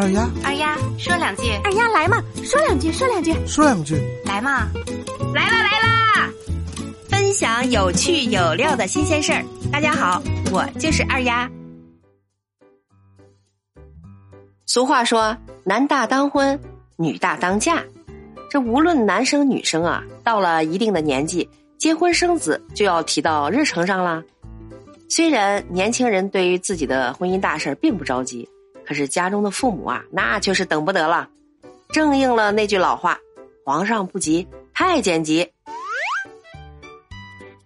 二丫，二丫说两句，二丫来嘛，说两句，说两句，说两句，来嘛，来啦来啦！分享有趣有料的新鲜事儿。大家好，我就是二丫。俗话说，男大当婚，女大当嫁。这无论男生女生啊，到了一定的年纪，结婚生子就要提到日程上啦。虽然年轻人对于自己的婚姻大事并不着急。可是家中的父母啊，那却是等不得了，正应了那句老话：“皇上不急，太监急。”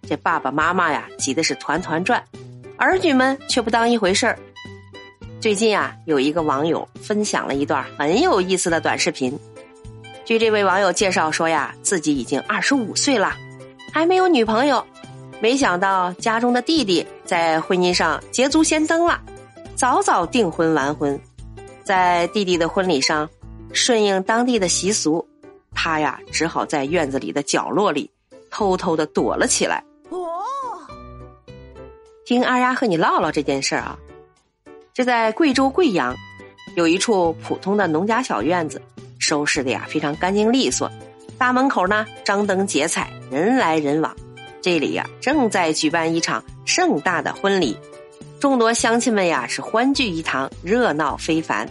这爸爸妈妈呀，急的是团团转，儿女们却不当一回事儿。最近啊，有一个网友分享了一段很有意思的短视频。据这位网友介绍说呀，自己已经二十五岁了，还没有女朋友，没想到家中的弟弟在婚姻上捷足先登了。早早订婚完婚，在弟弟的婚礼上，顺应当地的习俗，他呀只好在院子里的角落里偷偷的躲了起来。哦，听二丫和你唠唠这件事儿啊，这在贵州贵阳，有一处普通的农家小院子，收拾的呀非常干净利索，大门口呢张灯结彩，人来人往，这里呀正在举办一场盛大的婚礼。众多乡亲们呀是欢聚一堂，热闹非凡。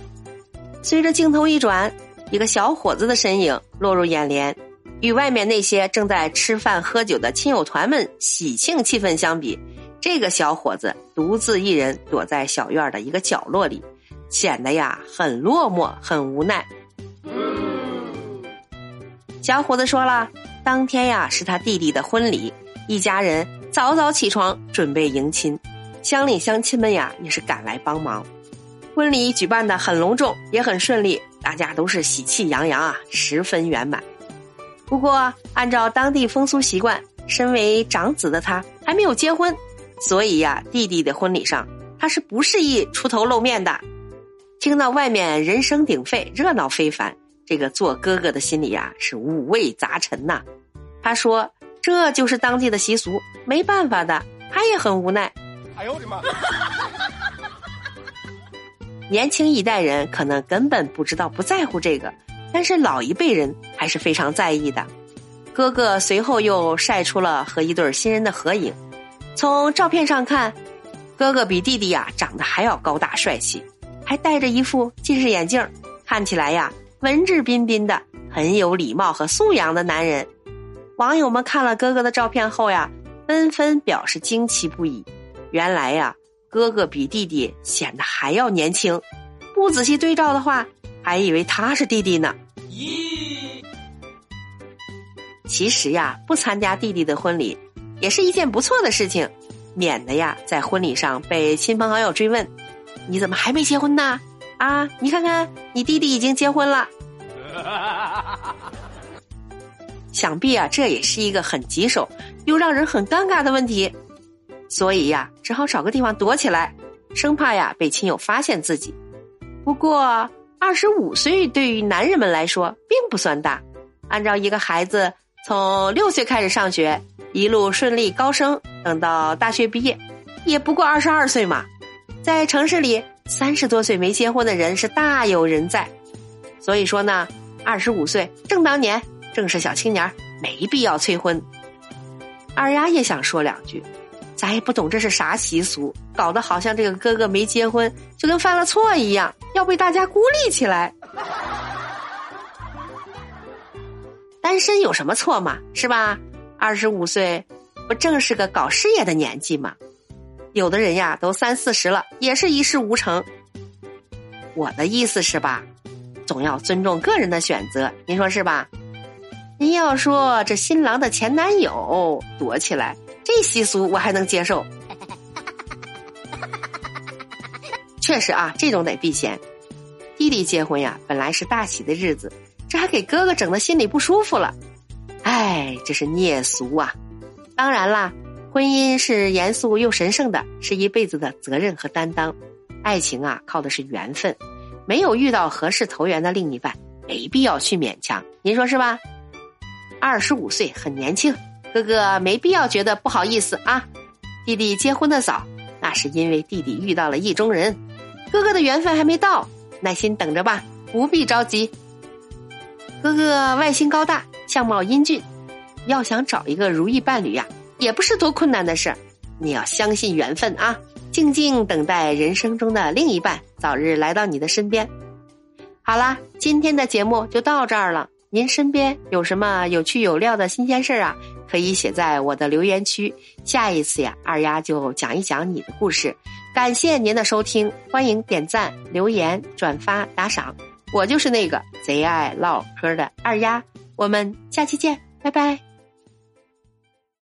随着镜头一转，一个小伙子的身影落入眼帘，与外面那些正在吃饭喝酒的亲友团们喜庆气氛相比，这个小伙子独自一人躲在小院的一个角落里，显得呀很落寞，很无奈。小伙子说了，当天呀是他弟弟的婚礼，一家人早早起床准备迎亲。乡里乡亲们呀，也是赶来帮忙。婚礼举办的很隆重，也很顺利，大家都是喜气洋洋啊，十分圆满。不过，按照当地风俗习惯，身为长子的他还没有结婚，所以呀，弟弟的婚礼上他是不适宜出头露面的。听到外面人声鼎沸，热闹非凡，这个做哥哥的心里呀是五味杂陈呐。他说：“这就是当地的习俗，没办法的。”他也很无奈。哎呦我的妈！年轻一代人可能根本不知道、不在乎这个，但是老一辈人还是非常在意的。哥哥随后又晒出了和一对新人的合影，从照片上看，哥哥比弟弟呀长得还要高大帅气，还戴着一副近视眼镜，看起来呀文质彬彬的，很有礼貌和素养的男人。网友们看了哥哥的照片后呀，纷纷表示惊奇不已。原来呀，哥哥比弟弟显得还要年轻，不仔细对照的话，还以为他是弟弟呢。咦，其实呀，不参加弟弟的婚礼，也是一件不错的事情，免得呀在婚礼上被亲朋好友追问：“你怎么还没结婚呢？”啊，你看看，你弟弟已经结婚了。想必啊，这也是一个很棘手又让人很尴尬的问题。所以呀，只好找个地方躲起来，生怕呀被亲友发现自己。不过二十五岁对于男人们来说并不算大，按照一个孩子从六岁开始上学，一路顺利高升，等到大学毕业，也不过二十二岁嘛。在城市里，三十多岁没结婚的人是大有人在。所以说呢，二十五岁正当年，正是小青年，没必要催婚。二丫也想说两句。咱也不懂这是啥习俗，搞得好像这个哥哥没结婚就跟犯了错一样，要被大家孤立起来。单身有什么错嘛？是吧？二十五岁不正是个搞事业的年纪吗？有的人呀都三四十了，也是一事无成。我的意思是吧，总要尊重个人的选择，您说是吧？您要说这新郎的前男友躲起来。这习俗我还能接受，确实啊，这种得避嫌。弟弟结婚呀，本来是大喜的日子，这还给哥哥整的心里不舒服了。哎，这是孽俗啊！当然啦，婚姻是严肃又神圣的，是一辈子的责任和担当。爱情啊，靠的是缘分，没有遇到合适投缘的另一半，没必要去勉强。您说是吧？二十五岁很年轻。哥哥没必要觉得不好意思啊，弟弟结婚的早，那是因为弟弟遇到了意中人，哥哥的缘分还没到，耐心等着吧，不必着急。哥哥外形高大，相貌英俊，要想找一个如意伴侣呀，也不是多困难的事。你要相信缘分啊，静静等待人生中的另一半早日来到你的身边。好啦，今天的节目就到这儿了。您身边有什么有趣有料的新鲜事儿啊？可以写在我的留言区。下一次呀，二丫就讲一讲你的故事。感谢您的收听，欢迎点赞、留言、转发、打赏。我就是那个贼爱唠嗑的二丫，我们下期见，拜拜。